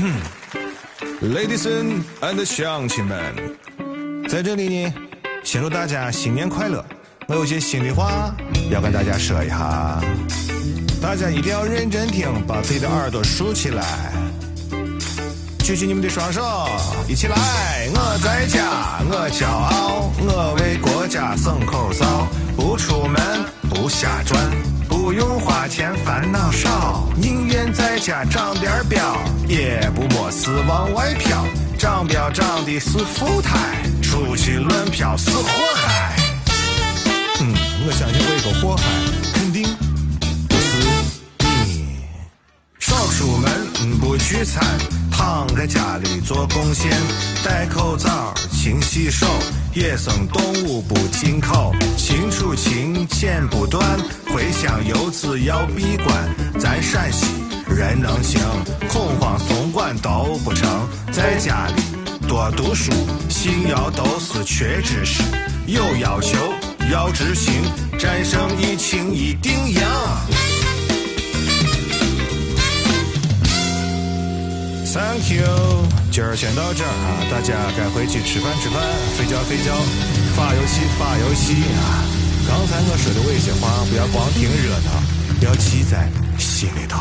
Ladies and 乡亲们，在这里呢，先祝大家新年快乐！我有些心里话要跟大家说一下，大家一定要认真听，把自己的耳朵竖起来，举起你们的双手，一起来！我在家，我骄傲，我为国家省口罩，不出门，不瞎转。不用花钱烦恼少，宁愿在家长点膘，也不没事往外飘。长膘长的是富态，出去乱飘是祸害。嗯，我相信我一个祸害，肯定不是你。少出门，不聚餐，躺在家里做贡献，戴口罩，勤洗手。野生动物不进口，禽畜禽剪不断，茴香油脂要闭关。咱陕西人能行，恐慌松管都不成。在家里多读书，信谣都是缺知识。有要求要执行，战胜疫情一定赢。Thank you，今儿先到这儿啊，大家该回去吃饭吃饭，睡觉睡觉，发游戏发游戏啊。刚才我说的那些话，不要光听热闹，要记在心里头。